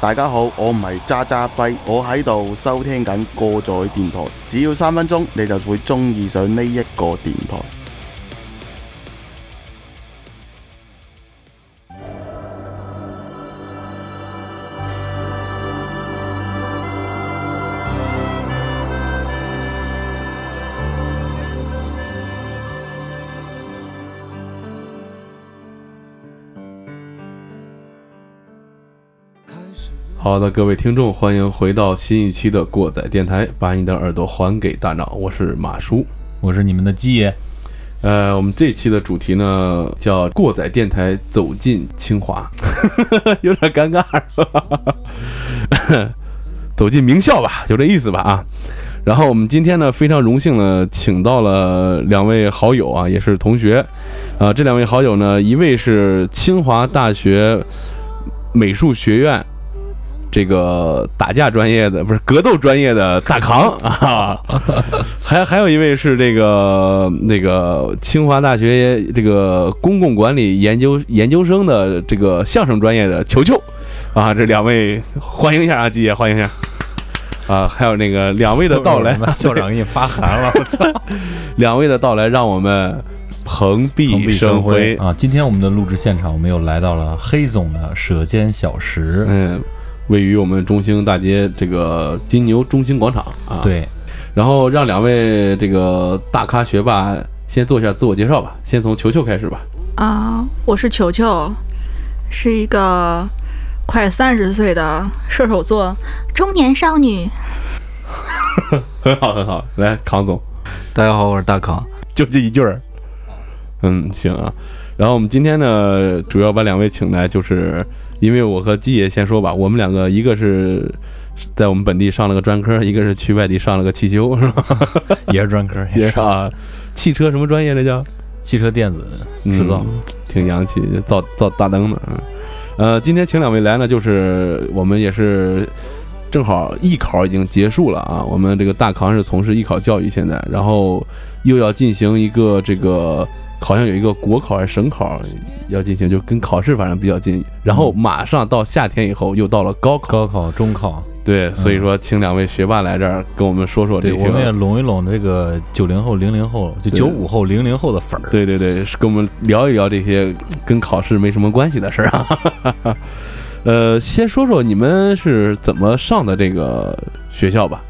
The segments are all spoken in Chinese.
大家好，我唔係渣渣輝，我喺度收聽緊過載電台，只要三分鐘你就會中意上呢一個電台。好的，各位听众，欢迎回到新一期的过载电台，把你的耳朵还给大脑，我是马叔。我是你们的鸡爷，呃，我们这期的主题呢叫“过载电台走进清华”，有点尴尬，是吧？走进名校吧，就这意思吧啊。然后我们今天呢非常荣幸呢，请到了两位好友啊，也是同学啊。这两位好友呢，一位是清华大学美术学院这个打架专业的，不是格斗专业的大扛 啊，还还有一位是这个那个清华大学这个公共管理研究研究生的这个相声专业的球球啊，这两位欢迎一下啊，季爷欢迎一下啊，还有那个两位的到来，校长给你发函了，我操！两位的到来让我们蓬荜生辉。啊！今天我们的录制现场，我们又来到了黑总的舌尖小食。嗯，位于我们中兴大街这个金牛中兴广场啊。，对，然后让两位这个大咖学霸先做一下自我介绍吧，先从球球开始吧。啊、我是球球，是一个快三十岁的射手座中年少女。很好，很好，来，康总，大家好，我是大康。就这一句儿。嗯，行啊。然后我们今天呢，主要把两位请来，就是因为我和季爷先说吧，我们两个一个是在我们本地上了个专科，一个是去外地上了个汽修，是吧？也是专科，也是啊，汽车什么专业这叫？汽车电子制造。嗯挺洋气，造造大灯的。嗯，呃，今天请两位来呢，就是我们也是正好艺考已经结束了啊，我们这个大扛是从事艺考教育现在，然后又要进行一个这个。好像有一个国考还是省考要进行，就跟考试反正比较近。然后马上到夏天以后，又到了高考。高考、中考，对，所以说请两位学霸来这儿跟我们说说这对，些。我们也拢一拢这个九零后、零零后，就对九五后、零零后的粉儿。对对对，是跟我们聊一聊这些跟考试没什么关系的事儿啊。呃，先说说你们是怎么上的这个学校吧。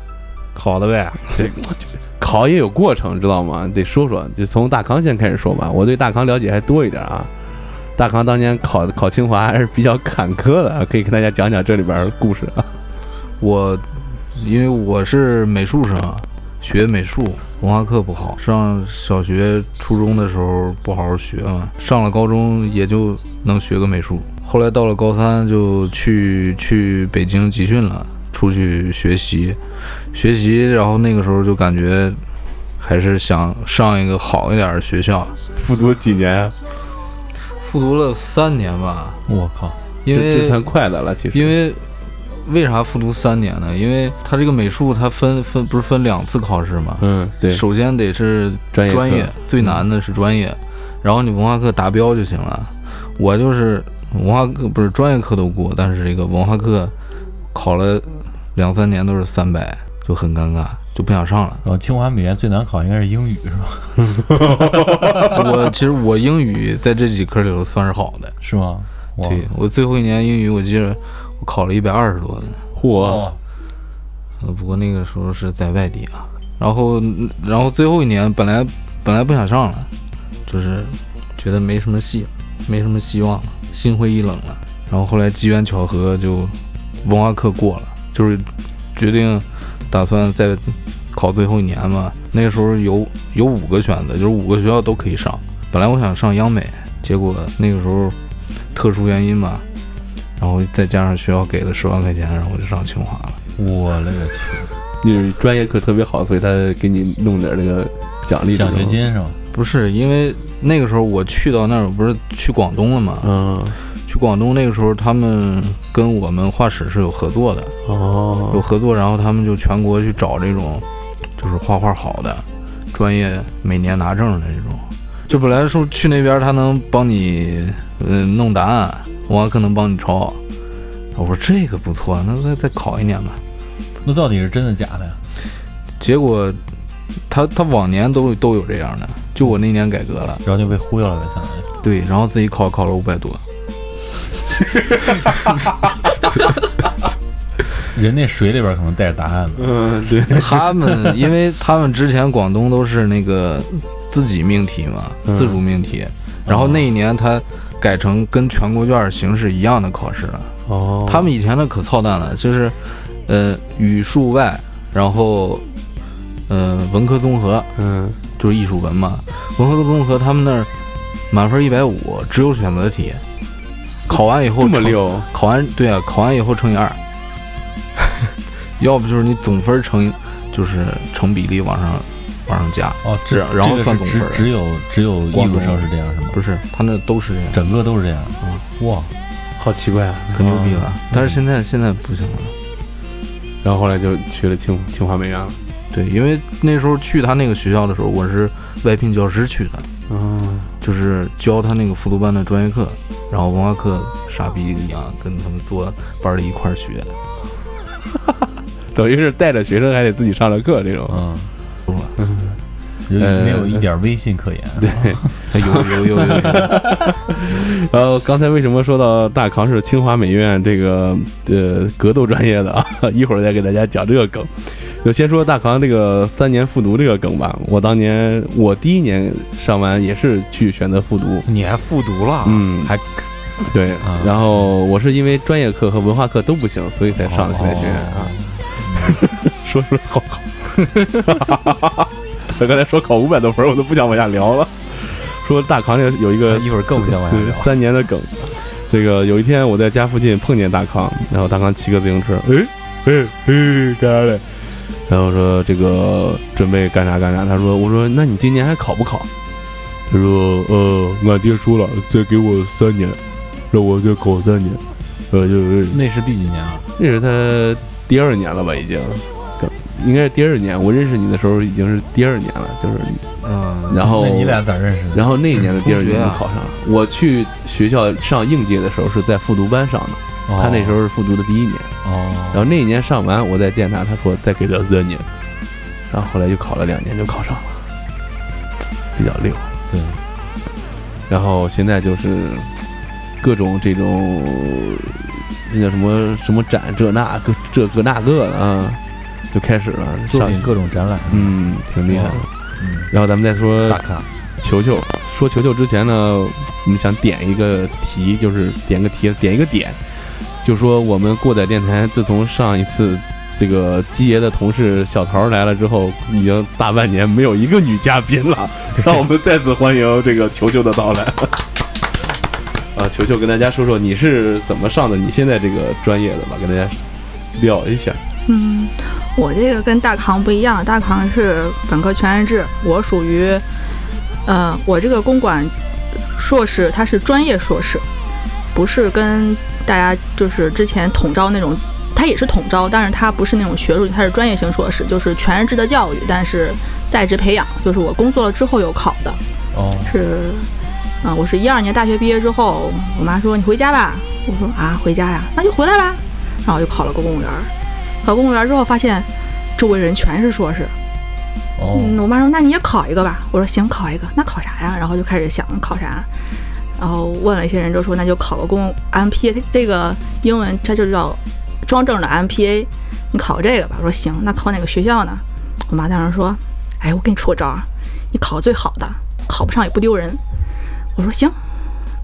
考的呗，这 考也有过程，知道吗？得说说，就从大康先开始说吧。我对大康了解还多一点啊。大康当年考考清华还是比较坎坷的，可以跟大家讲讲这里边儿故事啊。我因为我是美术生，学美术，文化课不好。上小学、初中的时候不好好学嘛，上了高中也就能学个美术。后来到了高三就去去北京集训了，出去学习，学习，然后那个时候就感觉还是想上一个好一点的学校，复读几年啊？复读了三年吧，我靠，因为这这算快的了，其实。因为为啥复读三年呢？因为它这个美术它分分不是分两次考试吗？嗯，对，首先得是专业专业，最难的是专业，然后你文化课达标就行了。我就是文化课不是专业课都过，但是这个文化课考了两三年都是三百，就很尴尬，就不想上了。然后清华美院最难考应该是英语是吧？我其实我英语在这几科里头算是好的，是吗？对我最后一年英语我记得我考了一百二十多的。嚯，呃，不过那个时候是在外地啊，然后，嗯然后最后一年本来本来不想上了，就是觉得没什么戏了，没什么希望了，心灰意冷了。然后后来机缘巧合就文化课过了，就是决定打算再考最后一年嘛。那个时候有有五个选择，就是五个学校都可以上。本来我想上央美，结果那个时候特殊原因嘛，然后再加上学校给了十万块钱，然后我就上清华了。我勒个去，你专业课特别好，所以他给你弄点那个奖励，奖学。金是吧？不是因为那个时候我去到那儿，不是去广东了吗？嗯，去广东那个时候，他们跟我们画室是有合作的哦，有哦，合作，然后他们就全国去找这种就是画画好的、专业每年拿证的这种。就本来说去那边他能帮你嗯、弄答案，我还可能帮你抄。我说这个不错，那再再考一年吧。那到底是真的假的呀？结果他他往年都都有这样的，就我那年改革了，然后就被忽悠了呗，相当于。对，然后自己考考了五百多。人那水里边可能带着答案呢。嗯，对，他们因为他们之前广东都是那个自己命题嘛，嗯。自主命题，然后那一年他改成跟全国卷形式一样的考试了。哦，他们以前的可操蛋了，就是呃语数外，然后呃文科综合嗯，就是艺术文嘛，文科综合他们那儿满分一百五，只有选择题，考完以后乘这么溜，考完对啊，考完以后乘以二，要不就是你总分乘以就是成比例往上往上加，哦，这是然后算总分儿只只有只有艺术生是这样是吗？不是他那都是这样，整个都是这样。哇，好奇怪啊。可牛逼了。但是现在现在不行了，然后后来就去了清清华美院了。对，因为那时候去他那个学校的时候，我是外聘教师去的，嗯，就是教他那个复读班的专业课，然后文化课傻逼一样跟他们坐班里一块儿学，等于是带着学生还得自己上了课这种。嗯，是吧？有呃没有一点威信可言？对，有有有有有，然后刚才为什么说到大康是清华美院这个呃格斗专业的啊？一会儿再给大家讲这个梗。就先说大康这个三年复读这个梗吧。我当年我第一年上完也是去选择复读，你还复读了？嗯还对啊，然后我是因为专业课和文化课都不行，所以才上的西北学院啊。说说好考，他刚才说考五百多分，我都不想往下聊了。说大康这个有一个一会儿更不想往下聊对三年的梗。这个有一天我在家附近碰见大康，然后大康骑个自行车，哎哎哎干啥嘞？然后说这个准备干啥干啥。他说我说那你今年还考不考？他说呃，俺爹说了，再给我三年，让我再考三年。呃，就是那是第几年啊？那是他第二年了吧，已经，刚应该是第二年。我认识你的时候已经是第二年了，就是，嗯，然后你俩咋认识的？然后那一年的第二年就考上了。我去学校上应届的时候是在复读班上的，哦他那时候是复读的第一年。哦，然后那一年上完，我再见他，他说再给他三年，然后后来又考了两年就考上了，比较溜。对，然后现在就是各种这种那叫什么什么展这那个这个那个的啊，就开始了上作品各种展览，，嗯，挺厉害的。嗯，然后咱们再说大咖，球球，说球球之前呢，我们想点一个题，就是点个题，点一个点，就说我们过载电台自从上一次这个基爷的同事小桃来了之后，已经大半年没有一个女嘉宾了，让我们再次欢迎这个球球的到来。啊，球球跟大家说说你是怎么上的你现在这个专业的吧，跟大家聊一下。嗯，我这个跟大康不一样，大康是本科全日制，我属于，呃，我这个公管硕士，它是专业硕士，不是跟大家就是之前统招那种，它也是统招，但是它不是那种学术，它是专业型硕士，就是全日制的教育，但是在职培养，就是我工作了之后有考的，哦，是，啊、我是一二年大学毕业之后，我妈说你回家吧，我说啊回家呀，那就回来吧，然后我就考了个公务员儿，考公务员之后发现周围人全是硕士，哦，嗯，我妈说那你也考一个吧，我说行，考一个，那考啥呀？然后就开始想考啥，然后问了一些人，就说那就考个公 MPA，这个英文它就叫庄正的 MPA，你考这个吧。我说行，那考哪个学校呢？我妈当时说，哎，我给你出个招儿，你考最好的，考不上也不丢人。我说行，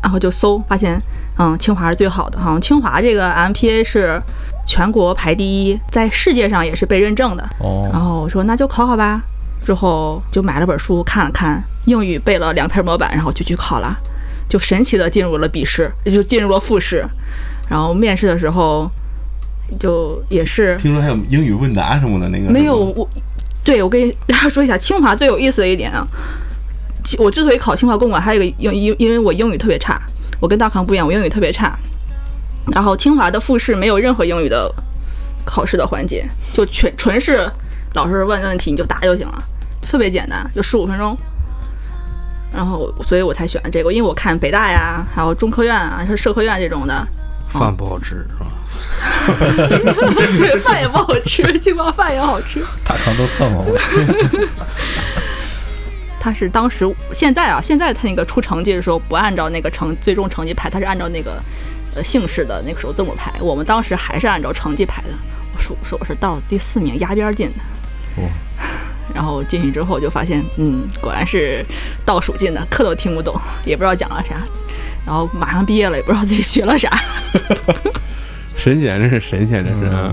然后就搜，发现嗯，清华是最好的，好像清华这个 MPA 是全国排第一，在世界上也是被认证的。然哦，后我说那就考考吧，之后就买了本书看了看，英语背了两篇模板，然后就去考了，就神奇的进入了笔试，就进入了复试，然后面试的时候就也是听说还有英语问答什么的那个没有我，对我跟大家说一下，清华最有意思的一点啊，我之所以考清华公馆，还有一个因因因为我英语特别差，我跟大康不一样，我英语特别差。然后清华的复试没有任何英语的考试的环节，就全纯是老师问问题你就答就行了，特别简单，就十五分钟。然后，所以我才选这个，因为我看北大呀，还有中科院啊，是社科院这种的，饭不好吃是吧？对，饭也不好吃，清华饭也好吃。大肠都蹭我，他是当时现在啊，现在他那个出成绩的时候不按照那个成最终成绩排，他是按照那个呃姓氏的那个时候字母排。我们当时还是按照成绩排的。我说我说我是倒数第四名，压边儿进的。哦 然后进去之后就发现，嗯，果然是倒数进的，课都听不懂，也不知道讲了啥。然后马上毕业了，也不知道自己学了啥。神仙，这是神仙，这是。啊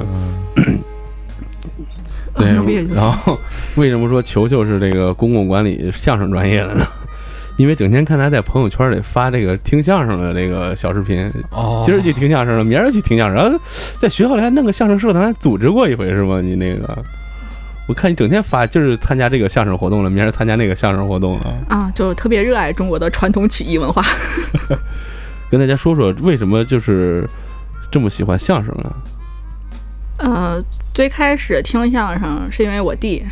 对，然后为什么说球球是这个公共管理相声专业的呢？因为整天看他在朋友圈里发这个听相声的这个小视频，哦今儿去听相声了，明儿去听相声，然后在学校里还弄个相声社团，还组织过一回是吗？你那个，我看你整天发，就是参加这个相声活动了，明儿参加那个相声活动了，啊，就是特别热爱中国的传统曲艺文化。跟大家说说为什么就是这么喜欢相声啊？呃，最开始听相声是因为我弟，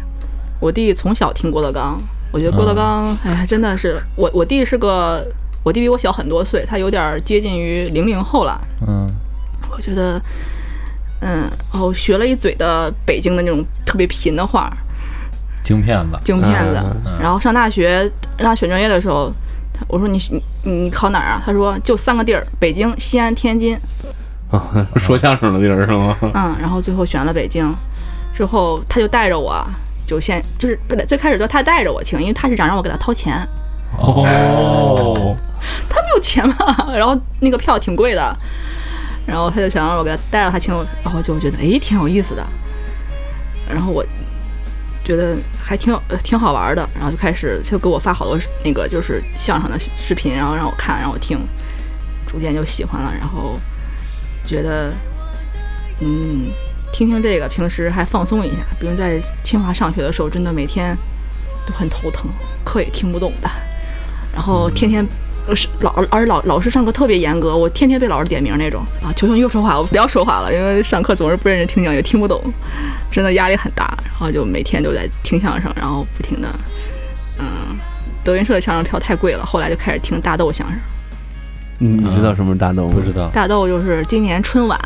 我弟从小听郭德纲，我觉得郭德纲，哎呀，真的是我我弟是个，我弟比我小很多岁，他有点接近于零零后了。嗯，我觉得，嗯，然后学了一嘴的北京的那种特别贫的话，京片子，京片子。嗯然后上大学让他选专业的时候，他我说你你你考哪儿啊？他说就三个地儿，北京、西安、天津。啊，说相声的地儿是吗？嗯，然后最后选了北京，之后他就带着我，就先就是不对，最开始就他带着我听，因为他是想让我给他掏钱，哦，他没有钱嘛，然后那个票挺贵的，然后他就想让我给他带着他听，然后就觉得哎挺有意思的，然后我觉得还挺有呃挺好玩的，然后就开始就给我发好多那个就是相声的视频，然后让我看让我听，逐渐就喜欢了，然后觉得嗯听听这个，平时还放松一下，比如在清华上学的时候，真的每天都很头疼，课也听不懂的，然后天天。呃是老而且老老师上课特别严格，我天天被老师点名那种啊！求求你又说话，我不要说话了，因为上课总是不认真听讲，也听不懂，真的压力很大。然后就每天都在听相声，然后不停的，嗯，德云社的相声票太贵了，后来就开始听大豆相声。你你知道什么是大豆吗？不知道，大豆就是今年春晚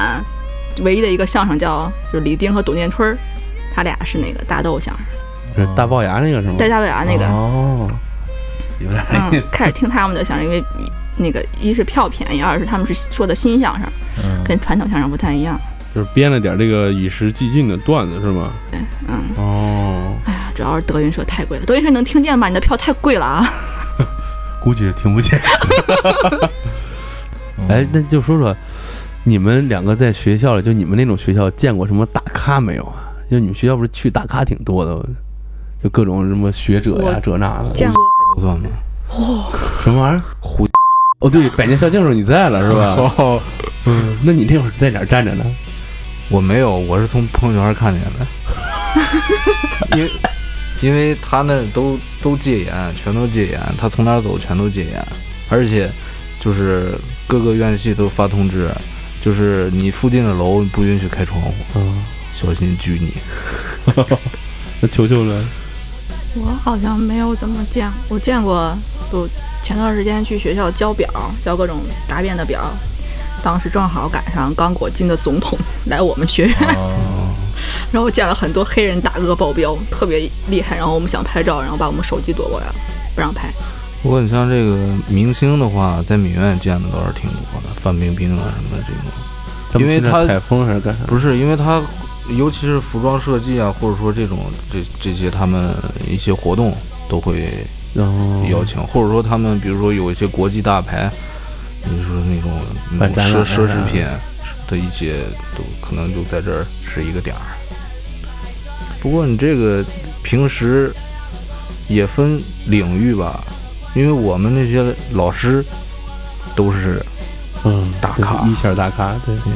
唯一的一个相声叫，就是李丁和董建春儿，他俩是那个大豆相声，是大龅牙那个是吗？带大龅牙那个，哦，有点嗯，开始听他们的相声，因为那个一是票便宜，二是他们是说的新相声，嗯，跟传统相声不太一样。就是编了点这个与时俱进的段子是吗？对，嗯，哦，哎呀，主要是德云社太贵了，德云社能听见吗？你的票太贵了啊！估计是听不见。哎，那就说说你们两个在学校里，就你们那种学校见过什么大咖没有啊？就你们学校不是去大咖挺多的，就各种什么学者呀这那的，见过不算吗？什么玩意儿？胡 哦，对，百年校庆的时候你在了是吧？哦，嗯，那你那会儿在哪儿站着呢？我没有，我是从朋友圈看见的，因为因为他那都都戒严，全都戒严，他从哪儿走全都戒严，而且就是各个院系都发通知，就是你附近的楼不允许开窗户，嗯，小心拘你。那球球呢？我好像没有怎么见，我见过，就前段时间去学校交表，交各种答辩的表，当时正好赶上刚果金的总统来我们学院，哦，然后见了很多黑人大哥保镖，特别厉害，然后我们想拍照，然后把我们手机夺过来了，不让拍。不过你像这个明星的话，在美院见的倒是挺多的，范冰冰啊什么的这种。因为他采风还是干啥？不是，因为他尤其是服装设计啊，或者说这种这这些他们一些活动都会哦，邀请，或者说他们比如说有一些国际大牌，你说那种奢奢侈品的一些都可能就在这儿是一个点儿。不过你这个平时也分领域吧，因为我们那些老师都是嗯，大咖一线大咖，对对，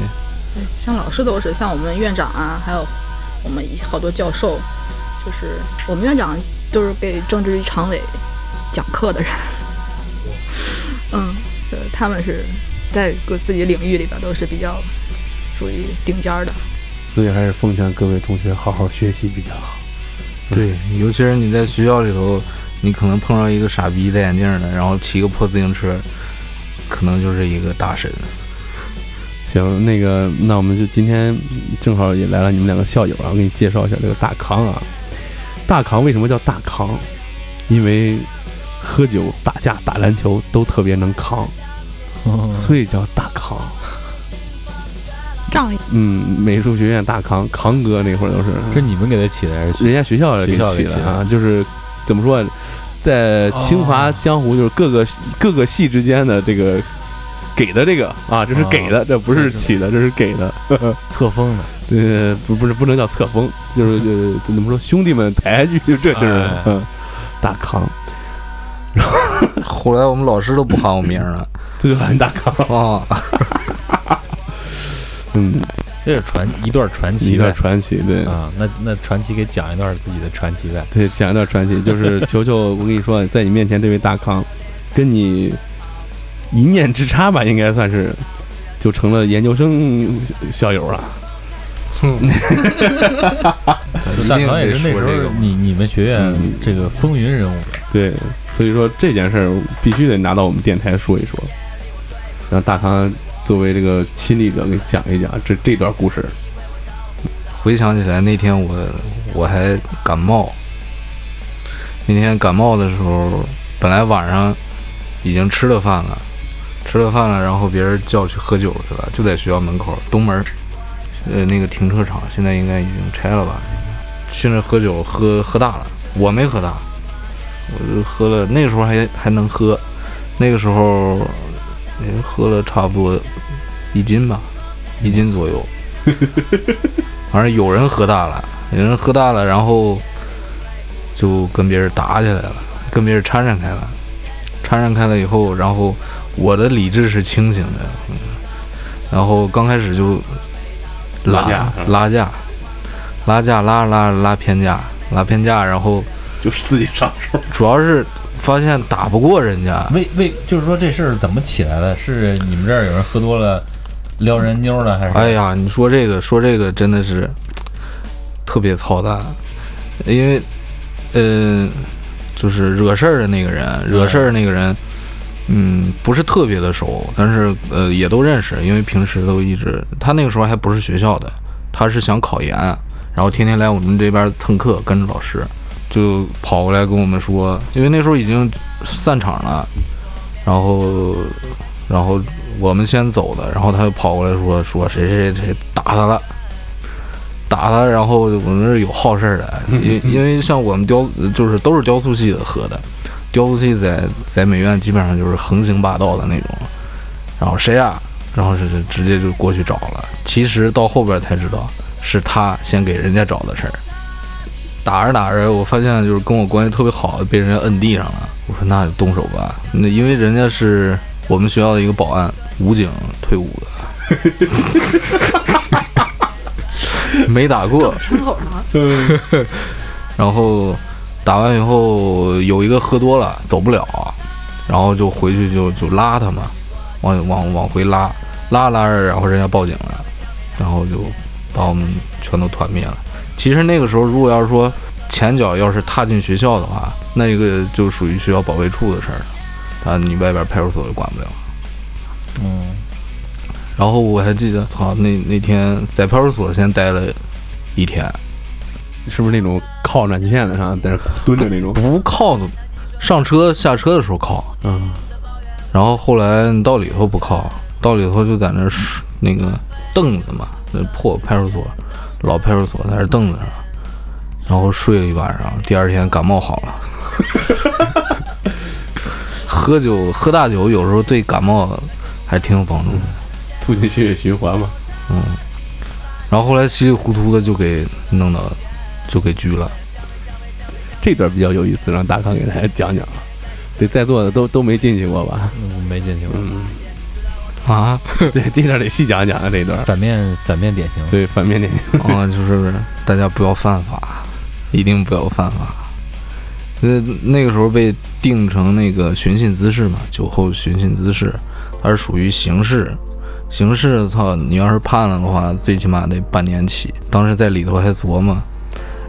像老师都是，像我们院长啊，还有我们好多教授，就是我们院长都是被政治局常委讲课的人。嗯，呃，他们是在各自己领域里边都是比较属于顶尖儿的。所以还是奉劝各位同学好好学习比较好。对，尤其是你在学校里头，你可能碰上一个傻逼戴眼镜的，然后骑个破自行车，可能就是一个大神。行，那个，那我们就今天正好也来了你们两个校友啊，我给你介绍一下这个大康啊。大康为什么叫大康？因为喝酒、打架、打篮球都特别能扛，所以叫大康。仗义，嗯，美术学院大康，康哥那会儿都是，是你们给他起的还是人家学校给起的啊，就是怎么说，在清华江湖就是各个各个系之间的这个给的这个啊，这是给的，这不是起的，这是给的。册封的？呃，不不是不能叫册封，就是呃怎么说，兄弟们抬下去，就 这就是哎嗯大康，后来我们老师都不喊我名了 这就喊大康。啊。嗯，这是传一段传奇一段传奇，对啊。那那传奇给讲一段自己的传奇呗。对，讲一段传奇，就是球球，我跟你说，在你面前这位大康，跟你一念之差吧，应该算是就成了研究生校友了。大康也是那时候你你们学院嗯这个风云人物，对，所以说这件事儿必须得拿到我们电台说一说，让大康作为这个亲历者给讲一讲这这段故事。回想起来那天我我还感冒，那天感冒的时候，本来晚上已经吃了饭了，吃了饭了，然后别人叫去喝酒去了，就在学校门口东门，呃，那个停车场现在应该已经拆了吧？去那喝酒，喝喝大了，我没喝大，我就喝了，那时候还还能喝，那个时候也喝了差不多一斤吧，一斤左右。反正有人喝大了，有人喝大了，然后就跟别人打起来了，跟别人掺掺开了，掺掺开了以后，然后我的理智是清醒的，嗯然后刚开始就拉拉架拉架，拉架拉拉拉偏架，拉偏架，然后就是自己上手，主要是发现打不过人家，为为就是说这事儿怎么起来的？是你们这儿有人喝多了撩人妞了，还是？哎，呀，你说这个说这个真的是特别操蛋，因为，呃、就是惹事儿的那个人，惹事儿的那个人，嗯，不是特别的熟，但是呃也都认识，因为平时都一直，他那个时候还不是学校的，他是想考研，然后天天来我们这边蹭课，跟着老师，就跑过来跟我们说，因为那时候已经散场了，然后然后我们先走的，然后他就跑过来说说谁谁谁谁打他了，打他，然后我们这有好事儿的，因 因为像我们雕就是都是雕塑系的喝的，雕塑系在在美院基本上就是横行霸道的那种，然后谁啊、然后是是直接就过去找了，其实到后边才知道是他先给人家找的事儿。打着打着，我发现就是跟我关系特别好的被人家摁地上了。我说那就动手吧，那因为人家是我们学校的一个保安，武警退伍的，没打过。枪口上了，然后打完以后有一个喝多了走不了，然后就回去就就拉他嘛，往往往回拉，拉着拉着，然后人家报警了，然后就把我们全都团灭了。其实那个时候，如果要是说前脚要是踏进学校的话，那个就属于学校保卫处的事儿了，啊，你外边派出所就管不了。嗯，然后我还记得，操，那那天在派出所先待了一天，是不是那种靠暖气片子上在那蹲着那种？不靠的，上车下车的时候靠，嗯，然后后来你到里头不靠，到里头就在那那个凳子嘛，那破派出所，老派出所在那凳子上，然后睡了一晚上，第二天感冒好了。喝酒喝大酒有时候对感冒还挺有帮助的，促进血液循环嘛。嗯。然后后来稀里糊涂的就给弄到，就给拘了。这段比较有意思，让大康给大家讲讲。这在座的都都没进去过吧？嗯没进去过。嗯，啊，对，这段得细讲讲啊，这段。反面反面典型，对，反面典型。啊，就是大家不要犯法，一定不要犯法。那，那个时候被定成那个寻衅滋事嘛，酒后寻衅滋事，它是属于刑事。刑事，操！你要是判了的话，最起码得半年起。当时在里头还琢磨，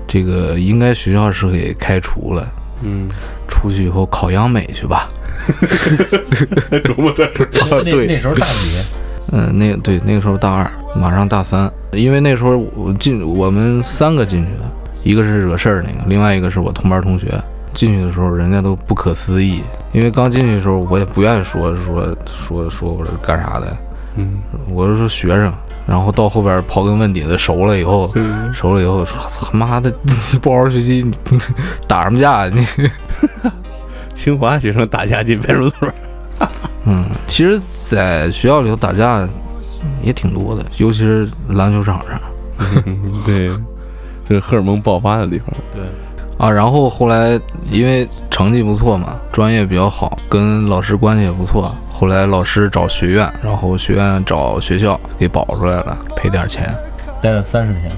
这个应该学校是给开除了，嗯，出去以后考央美去吧。琢磨这事。那对那时候大几？嗯，那对那个时候大二，马上大三，因为那时候我进我们三个进去的，一个是惹事儿那个，另外一个是我同班同学。进去的时候，人家都不可思议，因为刚进去的时候，我也不愿意说说说说我是干啥的，嗯，我是说学生。然后到后边刨根问底的熟了以后，熟了以后说操妈的，你 不好好学习，你打什么架？你 清华学生打架进派出所，嗯，其实，在学校里头打架也挺多的，尤其是篮球场上。对，这是荷尔蒙爆发的地方。对，啊，然后后来因为成绩不错嘛，专业比较好，跟老师关系也不错。后来老师找学院，然后学院找学校给保出来了，赔点钱。待了三十天。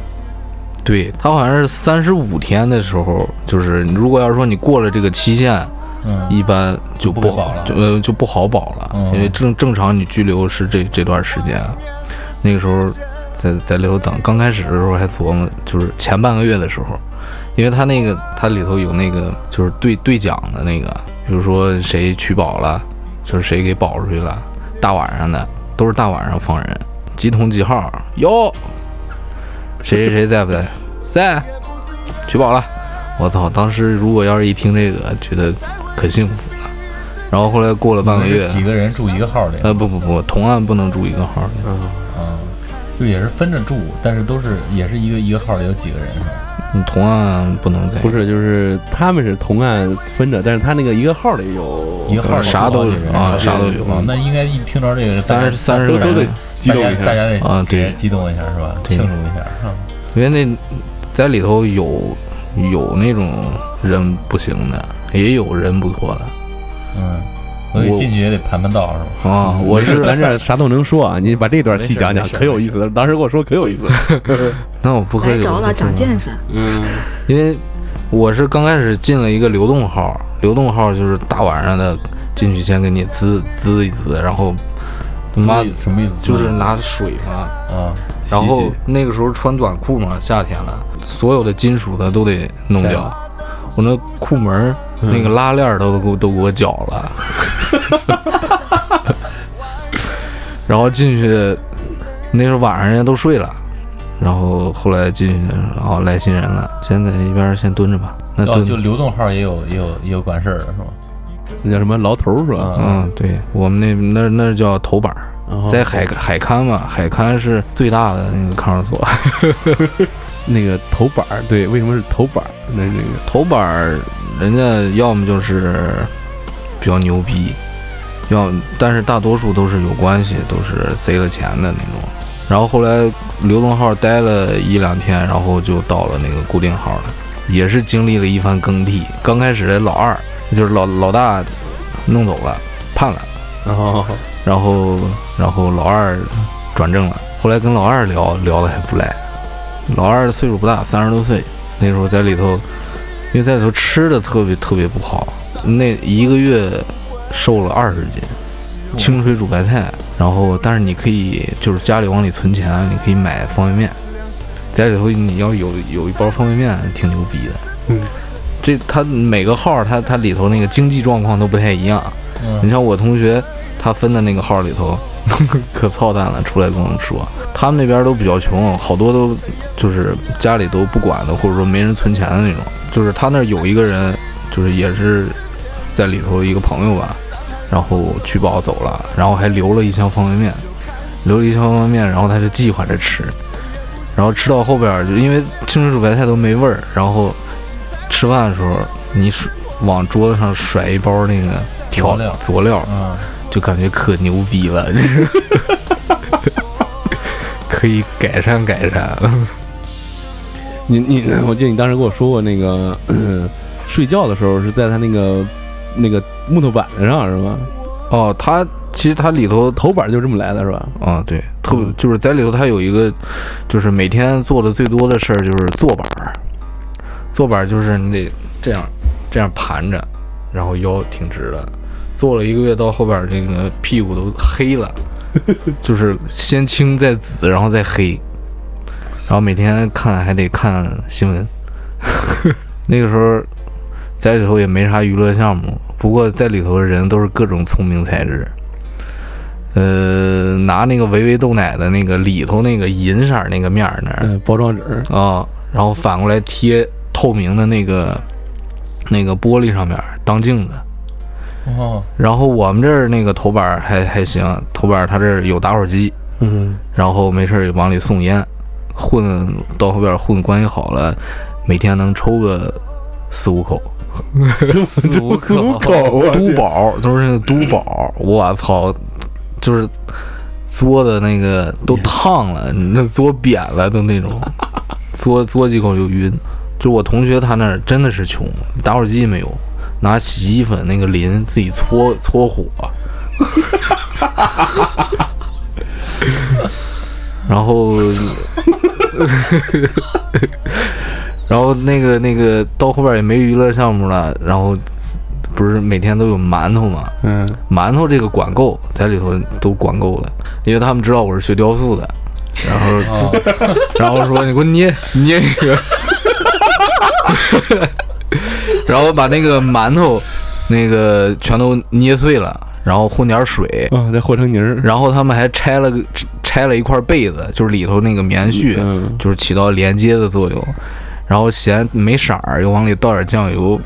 对他好像是三十五天的时候，就是如果要是说你过了这个期限，嗯，一般就不不保了就呃就不好保了，嗯因为正正常你拘留是这这段时间。那个时候在在里头等，刚开始的时候还琢磨，就是前半个月的时候，因为他那个他里头有那个就是兑兑奖的那个，比如说谁取保了，就是谁给保出去了，大晚上的都是大晚上放人，几筒几号有，谁谁谁在不在？在，取保了。我操！当时如果要是一听这个，觉得可幸福了。然后后来过了半个月几个人住一个号里？呃，不不不，同案不能住一个号里。嗯，啊，就也是分着住，但是都是也是一个一个号里有几个人是吧？你同案不能在，不是，就是他们是同案分着，但是他那个一个号里有一个号里啥都有啊啥都有。啊，那应该一听着这个三十三十个都都得人，激动一下。大家大家得啊对。激动一下是吧？庆祝一下啊！因为那在里头有有那种人不行的，也有人不错的。嗯，所以我进去也得盘盘道是吧？啊。我是咱这啥都能说啊，你把这段细讲讲，可有意思了。当时跟我说可有意思了。那我不喝酒着了，长见识。嗯，因为我是刚开始进了一个流动号，流动号就是大晚上的进去先给你滋滋一滋，然后他妈什么意思？就是拿水嘛，啊，然后那个时候穿短裤嘛，夏天了，所有的金属的都得弄掉。我那裤门儿那个拉链儿都给我都给我绞了，然后进去，那时候晚上人家都睡了，然后后来进去，然后来新人了，先在一边先蹲着吧。那哦，蹲，就流动号也有也有也有管事儿的是吧？那叫什么牢头是吧？啊，嗯，对我们那那那叫头板儿，在海海滩嘛，海滩是最大的那个看守所。那个头板儿，对，为什么是头板儿？那那个头板儿，人家要么就是比较牛逼，要但是大多数都是有关系，都是塞了钱的那种。然后后来流动号待了一两天，然后就到了那个固定号了，也是经历了一番更替。刚开始的老二就是老老大弄走了，判了，然后然后然后老二转正了。后来跟老二聊聊的还不赖，老二岁数不大，三十多岁，那时候在里头，因为在里头吃的特别特别不好，那一个月瘦了二十斤，清水煮白菜，然后但是你可以就是家里往里存钱，你可以买方便面，在里头你要有有一包方便面，挺牛逼的。嗯，这他每个号他他里头那个经济状况都不太一样。你嗯，像我同学，他分的那个号里头，可操蛋了，出来跟我们说，他们那边都比较穷，好多都就是家里都不管的，或者说没人存钱的那种。就是他那有一个人，就是也是在里头一个朋友吧，然后取保走了，然后还留了一箱方便面，留了一箱方便面，然后他就计划着吃，然后吃到后边就因为清水煮白菜都没味儿，然后吃饭的时候你甩往桌子上甩一包那个调料佐料，嗯，就感觉可牛逼了，可以改善改善。你你，我记得你当时跟我说过，那个、呃睡觉的时候是在他那个那个木头板子上是吗？哦，他其实它里头头板就这么来的是吧？啊，对，特就是在里头，它有一个，就是每天做的最多的事儿就是坐板儿。坐板儿就是你得这样，这这样盘着，然后腰挺直的，做了一个月，到后边儿这个屁股都黑了，就是先青再紫，然后再黑，然后每天看还得看新闻。那个时候在里头也没啥娱乐项目，不过在里头的人都是各种聪明才智。呃，拿那个维维豆奶的那个里头那个银色那个面儿那儿嗯，包装纸儿，啊，然后反过来贴透明的那个那个玻璃上面当镜子。哦，然后我们这儿那个头板儿还还行，头板儿它这儿有打火机，嗯，然后没事儿往里送烟，混到后边混关系好了，每天能抽个四五口。四五口。啊，都宝都是那个都宝，我操，就是嘬的那个都烫了，那嘬扁了都那种，嘬嘬几口就晕。就我同学他那儿真的是穷，打火机没有，拿洗衣粉那个淋自己搓搓火，然后，然后那个那个到后边也没娱乐项目了，然后不是每天都有馒头嘛，嗯，馒头这个管够，在里头都管够了，因为他们知道我是学雕塑的，然后哦，然后说你给我捏捏一个，然后把那个馒头那个全都捏碎了，然后混点水，啊，再和成泥儿，然后他们还拆了个拆了一块被子，就是里头那个棉絮，嗯，就是起到连接的作用。然后嫌没色儿，又往里倒点酱油，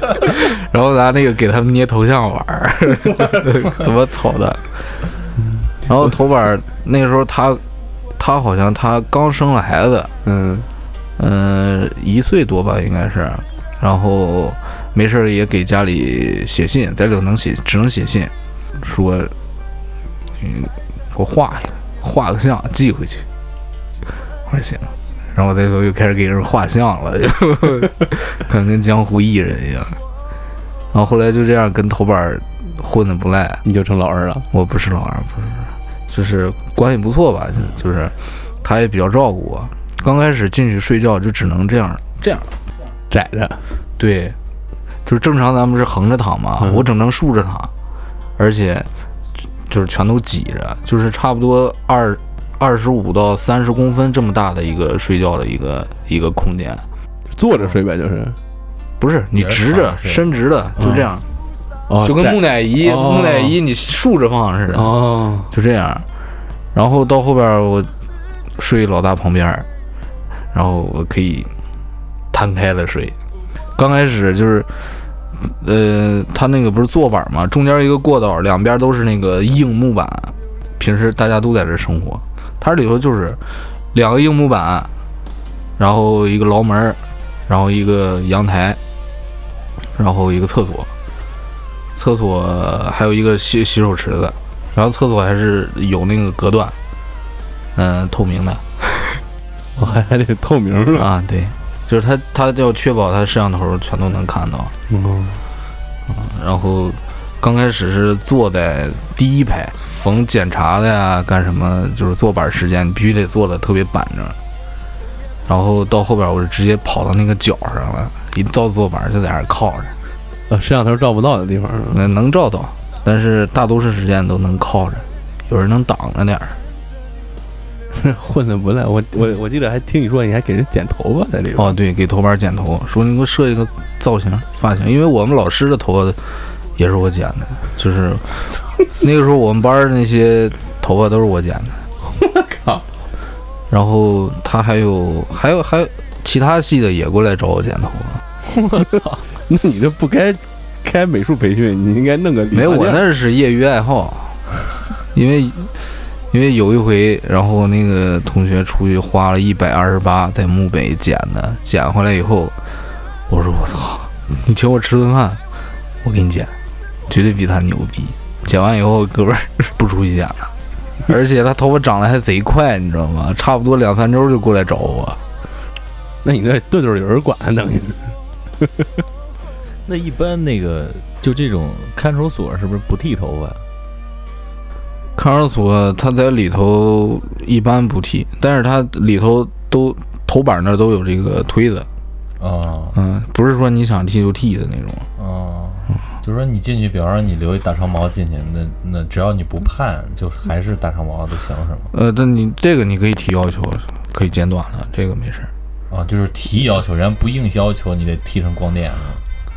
然后拿那个给他们捏头像玩儿，怎么草的？然后头板那个时候他他好像他刚生了孩子，嗯，嗯、一岁多吧应该是，然后没事儿也给家里写信，在里头能写只能写信，说嗯给我画一个画个像寄回去，我说行。然后我在里头又开始给人画像了，就 可能跟江湖艺人一样。然后后来就这样跟头板混的不赖，你就成老二了，我不是老二，不是，就是关系不错吧，就就是他也比较照顾我。刚开始进去睡觉就只能这样这样，窄着，对，就是正常咱们是横着躺嘛，嗯。我整成竖着躺，而且就是全都挤着，就是差不多二二十五到三十公分这么大的一个睡觉的一个一个空间，坐着睡呗，就是，不是你直着伸直的，就这样，哦，就跟木乃伊哦。木乃伊你竖着放似的，哦，就这样。然后到后边我睡老大旁边，然后我可以摊开了睡。刚开始就是，呃，他那个不是坐板嘛，中间一个过道，两边都是那个硬木板。平时大家都在这生活，它里头就是两个硬木板，然后一个牢门，然后一个阳台，然后一个厕所，厕所还有一个洗洗手池子。然后厕所还是有那个隔断，嗯、透明的 我还还得透明呢，啊，对，就是他，他要确保它摄像头全都能看到。嗯，然后刚开始是坐在第一排，逢检查的呀，干什么就是坐板时间，你必须得坐的特别板正。然后到后边我是直接跑到那个角上了，一到坐板就在那儿靠着，呃，摄像头照不到的地方，那能照到，但是大多数时间都能靠着，有人能挡着点儿。混的不赖。我我我记得还听你说你还给人剪头发在里边，哦，对，给头班剪头，说你给我设一个造型发型，因为我们老师的头发也是我剪的，就是 那个时候我们班的那些头发都是我剪的。我靠！然后他还有还有还有其他系的也过来找我剪头发，我操，那你这不该开美术培训，你应该弄个理没有，我那是业余爱好，因为因为有一回，然后那个同学出去花了一百二十八在木北剪的，剪回来以后，我说我操，你请我吃顿饭，我给你剪，绝对比他牛逼。剪完以后，哥们儿不出去剪了，而且他头发长得还贼快，你知道吗？差不多两三周就过来找我。那你那顿顿有人管，等于 那一般那个就这种看守所是不是不剃头发？看守所他在里头一般不剃，但是他里头都头板那儿都有这个推子，啊嗯，不是说你想剃就剃的那种。啊，就是说你进去，比方说你留一大长毛进去，那那只要你不判，就是还是大长毛都行是吗？呃，但你这个你可以提要求，可以剪短了，这个没事儿。啊，就是提要求，人家不硬要求你得剃成光电是吗？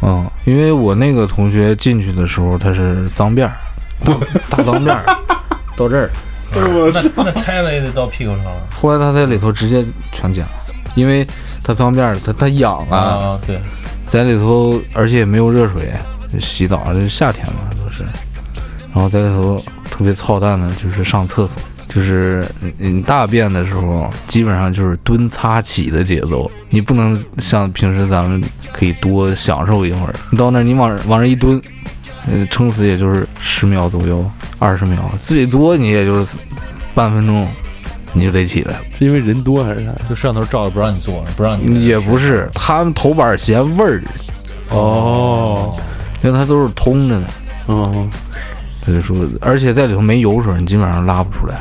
嗯，因为我那个同学进去的时候他是脏辫儿，大大脏辫儿，到这儿。那那拆了也得到屁股上了后来他在里头直接全剪了，因为他脏辫儿，他他痒啊，啊！对，在里头，而且也没有热水，洗澡这夏天嘛都是，然后在里头特别操蛋的就是上厕所，就是你你大便的时候，基本上就是蹲擦起的节奏，你不能像平时咱们可以多享受一会儿，你到那儿你往往上一蹲，呃，撑死也就是十秒左右，二十秒，最多你也就是半分钟，你就得起来了。是因为人多还是啥？就摄像头照着不让你坐，不让你也不是，他们头板嫌味儿，哦因为它都是通着的。嗯，他就说，而且在里头没油水，你基本上拉不出来。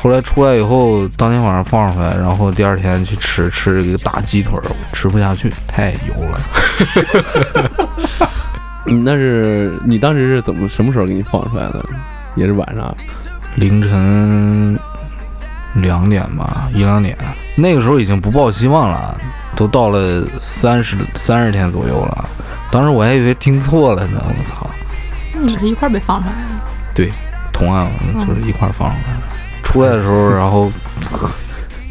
后来出来以后，当天晚上放出来，然后第二天去吃，吃一个大鸡腿儿，吃不下去，太油了。你那是你当时是怎么什么时候给你放出来的？也是晚上。凌晨两点吧，一两点，那个时候已经不抱希望了，都到了三十三十天左右了。当时我还以为听错了呢，我操！你们是一块儿被放出来的？对同案就是一块儿放出来的。出来的时候，然后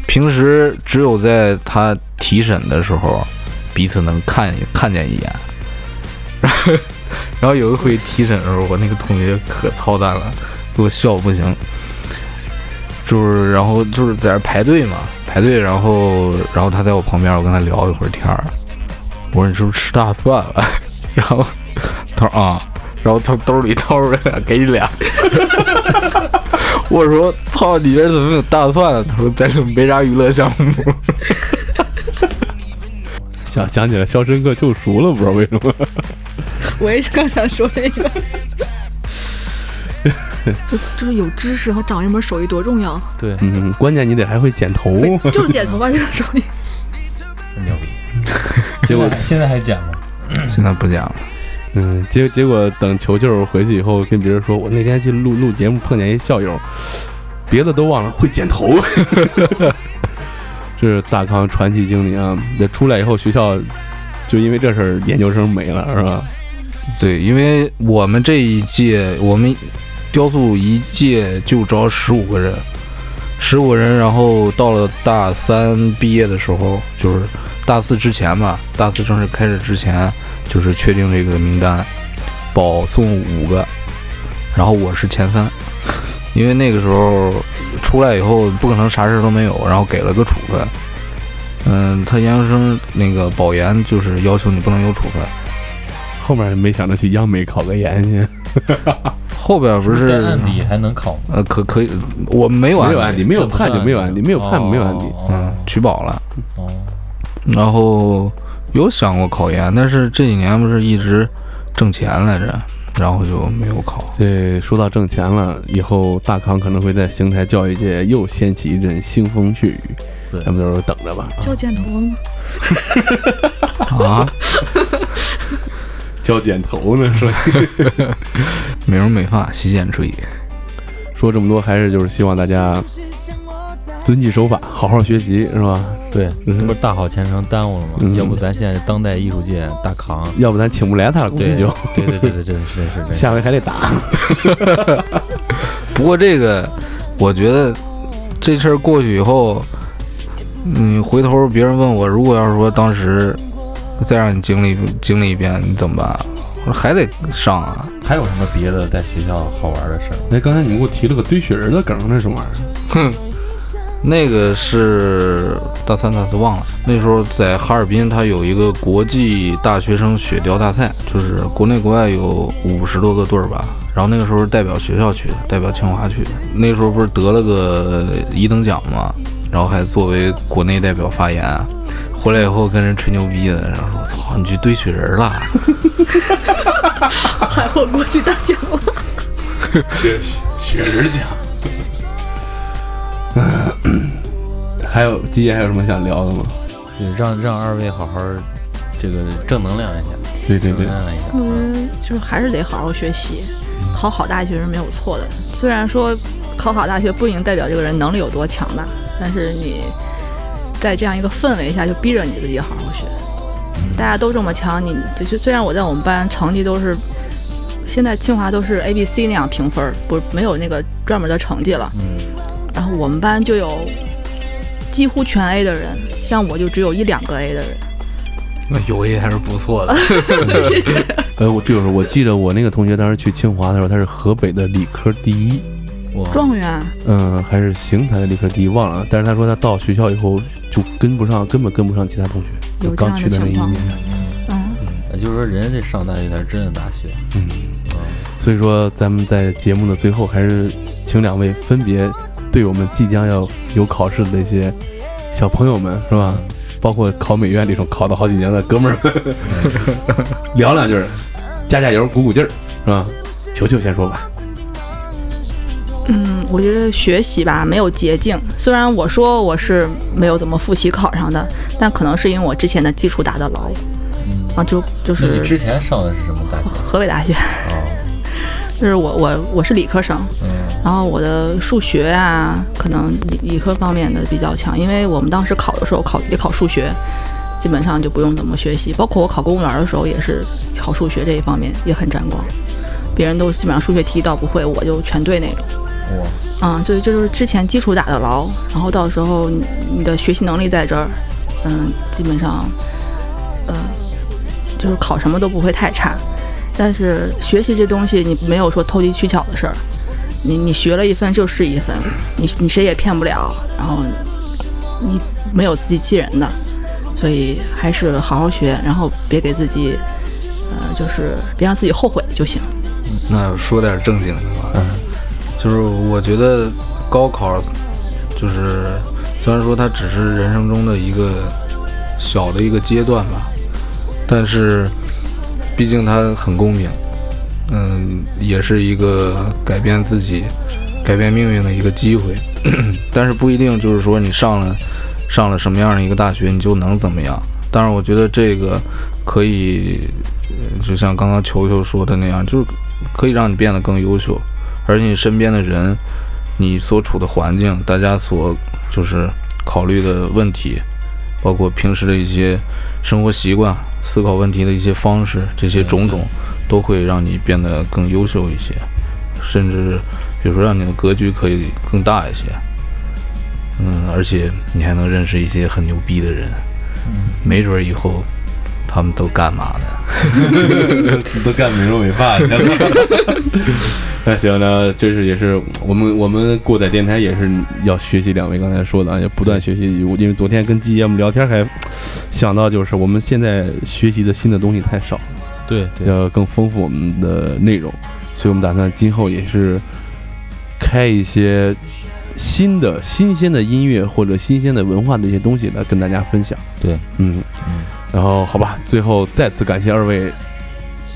平时只有在他提审的时候，彼此能看看见一眼。然后，然后有一回提审的时候，我那个同学可操蛋了，给我笑不行。就是，然后就是在那排队嘛，排队，然后，然后他在我旁边，我跟他聊一会儿天儿。我说你是不是吃大蒜了？然后他说啊，然后从兜里掏出来俩，给你俩。我说操，里边怎么有大蒜？他说咱这没啥娱乐项目。想想起来《肖申克救赎》了，不知道为什么。我也是刚想说这个，就就是有知识和长一门手艺多重要，对，嗯，关键你得还会剪头。就是剪头发这个手艺。真牛逼。结果现在还剪吗？现在不剪了，嗯，结结果等球球回去以后，跟别人说，我那天去录录节目碰见一校友，别的都忘了，会剪头。这是大康传奇经历啊！那出来以后，学校就因为这事儿，研究生没了，是吧？对，因为我们这一届，我们雕塑一届就招十五个人，十五个人，然后到了大三毕业的时候，就是大四之前吧，大四正式开始之前，就是确定这个名单，保送五个，然后我是前三，因为那个时候出来以后不可能啥事都没有，然后给了个处分。嗯，他研究生那个保研就是要求你不能有处分，后面没想着去央美考个研去，后边不是案底还能考吗？呃，可可以，我没有案底，没有案底，没有判就没有案底，没有判没有案底。嗯，取保了。哦，然后有想过考研，但是这几年不是一直挣钱来着，然后就没有考。这说到挣钱了，以后大康可能会在邢台教育界又掀起一阵腥风血雨，咱们到时候等着吧。教剪头发吗？啊，教剪头呢，说美 容美发、洗剪吹，说这么多，还是就是希望大家遵纪守法，好好学习，是吧？对，嗯这不是大好前程耽误了吗？嗯要不咱现在当代艺术界大扛？要不咱请不来他了，估计对就对对对对对，是是是。下回还得打。不过这个，我觉得这事儿过去以后，你回头别人问我，如果要是说当时再让你经历经历一遍，你怎么办？我说还得上啊。还有什么别的在学校好玩的事儿？哎，刚才你们给我提了个堆雪人的梗，那什么玩意儿？哼那个是大三大四忘了，那时候在哈尔滨，它有一个国际大学生雪雕大赛，就是国内国外有五十多个队儿吧。然后那个时候代表学校去，代表清华去的。那时候不是得了个一等奖嘛，然后还作为国内代表发言。回来以后跟人吹牛逼的，然后说：“我操，你去堆雪人了 喊我国际大奖了。雪雪人奖。还有基爷还有什么想聊的吗？对，让让二位好好这个正能量一下，对对对正能，量一下。我觉得就是还是得好好学习，考好大学是没有错的。虽然说考好大学不一定代表这个人能力有多强吧，但是你在这样一个氛围下，就逼着你自己好好学。大家都这么强，你就就虽然我在我们班成绩都是，现在清华都是 A、B、C 那样评分，不没有那个专门的成绩了。嗯，然后我们班就有几乎全 A 的人，像我就只有一两个 A 的人。那有 A 还是不错的。呃，我就是我记得我那个同学当时去清华的时候，他是河北的理科第一，哇，状元，嗯，还是邢台的理科第一，忘了。但是他说他到学校以后就跟不上，根本跟不上其他同学。有刚去的那一年，嗯，也就是说，人家这上大学才是真的大学。嗯，嗯，所以说咱们在节目的最后，还是请两位分别对我们即将要有考试的那些小朋友们，是吧？包括考美院这种考了好几年的哥们儿们，聊两句，加加油，鼓鼓劲儿，是吧？球球先说吧。嗯，我觉得学习吧没有捷径。虽然我说我是没有怎么复习考上的，但可能是因为我之前的基础打得牢嗯，啊，就就是你是之前上的是什么大学？河北大学，哦，就是我我我是理科生，嗯然后我的数学啊，可能理理科方面的比较强，因为我们当时考的时候考也考数学，基本上就不用怎么学习。包括我考公务员的时候也是考数学这一方面也很沾光，别人都基本上数学题一道不会，我就全对那种。哇，嗯，所以这就是之前基础打得牢，然后到时候你你的学习能力在这儿，嗯，基本上，呃，就是考什么都不会太差。但是学习这东西，你没有说投机取巧的事儿，你你学了一分就是一分，你你谁也骗不了，然后你没有自欺欺人的，所以还是好好学，然后别给自己，呃，就是别让自己后悔就行。那说点正经的吧，就是我觉得高考，就是虽然说它只是人生中的一个小的一个阶段吧，但是毕竟它很公平，嗯，也是一个改变自己、改变命运的一个机会，但是不一定就是说你上了上了什么样的一个大学，你就能怎么样。但是，我觉得这个可以，就像刚刚球球说的那样，就是可以让你变得更优秀，而且你身边的人，你所处的环境，大家所就是考虑的问题，包括平时的一些生活习惯、思考问题的一些方式，这些种种，都会让你变得更优秀一些，甚至比如说让你的格局可以更大一些。嗯，而且你还能认识一些很牛逼的人，没准儿以后他们都干嘛呢？都干美容美发去了。那行，那这是也是我们我们过载电台也是要学习两位刚才说的啊，要不断学习。因为昨天跟基爷们聊天还想到，就是我们现在学习的新的东西太少，对对，要更丰富我们的内容，所以我们打算今后也是开一些新的、新鲜的音乐或者新鲜的文化的一些东西来跟大家分享。对，嗯，嗯然后好吧，最后再次感谢二位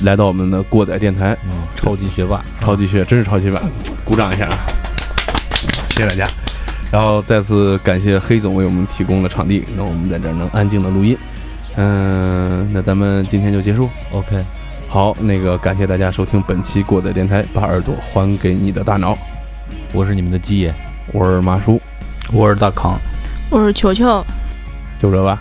来到我们的过载电台，嗯，超级学霸，超级学，真是超级学霸，鼓掌一下啊！谢谢大家。然后再次感谢黑总为我们提供了场地，让我们在这儿能安静的录音。嗯，那咱们今天就结束。OK，好，那个感谢大家收听本期过载电台，把耳朵还给你的大脑。我是你们的鸡爷我是马叔，我是大康。我是球球，就这吧。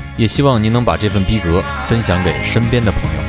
也希望您能把这份逼格分享给身边的朋友。